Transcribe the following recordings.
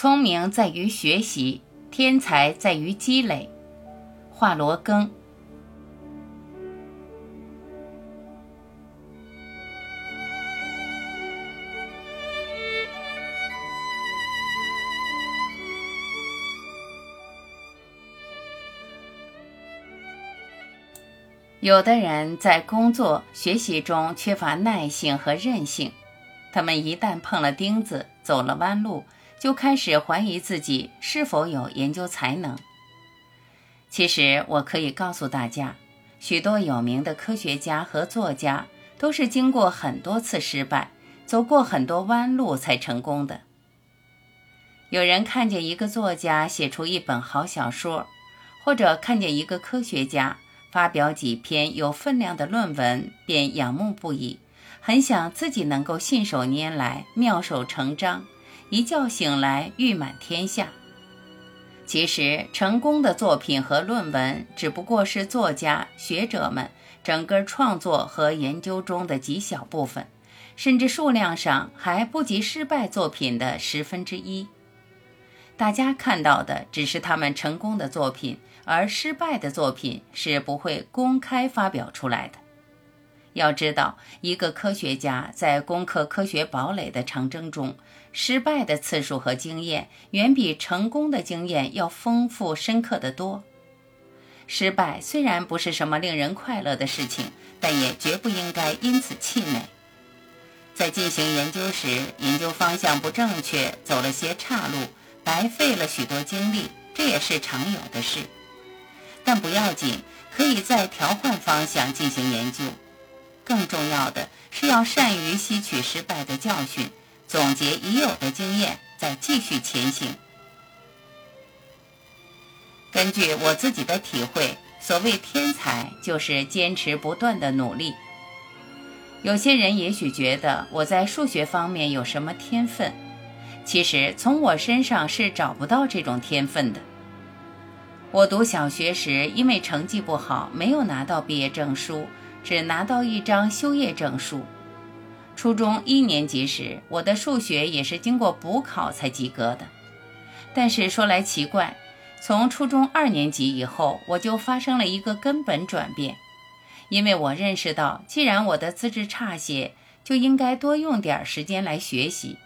聪明在于学习，天才在于积累。华罗庚。有的人在工作、学习中缺乏耐性和韧性，他们一旦碰了钉子、走了弯路，就开始怀疑自己是否有研究才能。其实，我可以告诉大家，许多有名的科学家和作家都是经过很多次失败，走过很多弯路才成功的。有人看见一个作家写出一本好小说，或者看见一个科学家。发表几篇有分量的论文，便仰慕不已，很想自己能够信手拈来、妙手成章，一觉醒来誉满天下。其实，成功的作品和论文只不过是作家、学者们整个创作和研究中的极小部分，甚至数量上还不及失败作品的十分之一。大家看到的只是他们成功的作品。而失败的作品是不会公开发表出来的。要知道，一个科学家在攻克科学堡垒的长征中，失败的次数和经验远比成功的经验要丰富深刻的多。失败虽然不是什么令人快乐的事情，但也绝不应该因此气馁。在进行研究时，研究方向不正确，走了些岔路，白费了许多精力，这也是常有的事。但不要紧，可以再调换方向进行研究。更重要的是要善于吸取失败的教训，总结已有的经验，再继续前行。根据我自己的体会，所谓天才，就是坚持不断的努力。有些人也许觉得我在数学方面有什么天分，其实从我身上是找不到这种天分的。我读小学时，因为成绩不好，没有拿到毕业证书，只拿到一张修业证书。初中一年级时，我的数学也是经过补考才及格的。但是说来奇怪，从初中二年级以后，我就发生了一个根本转变，因为我认识到，既然我的资质差些，就应该多用点时间来学习。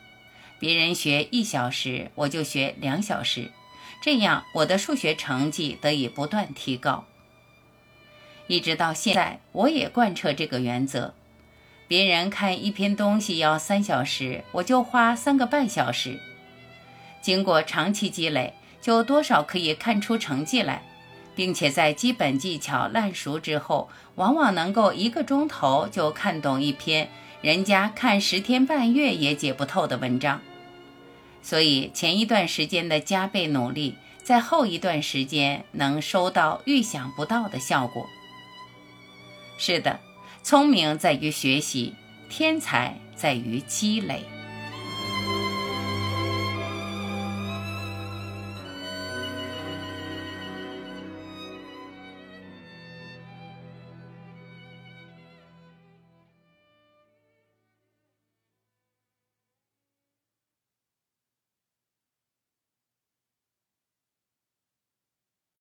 别人学一小时，我就学两小时。这样，我的数学成绩得以不断提高。一直到现在，我也贯彻这个原则。别人看一篇东西要三小时，我就花三个半小时。经过长期积累，就多少可以看出成绩来，并且在基本技巧烂熟之后，往往能够一个钟头就看懂一篇人家看十天半月也解不透的文章。所以，前一段时间的加倍努力，在后一段时间能收到预想不到的效果。是的，聪明在于学习，天才在于积累。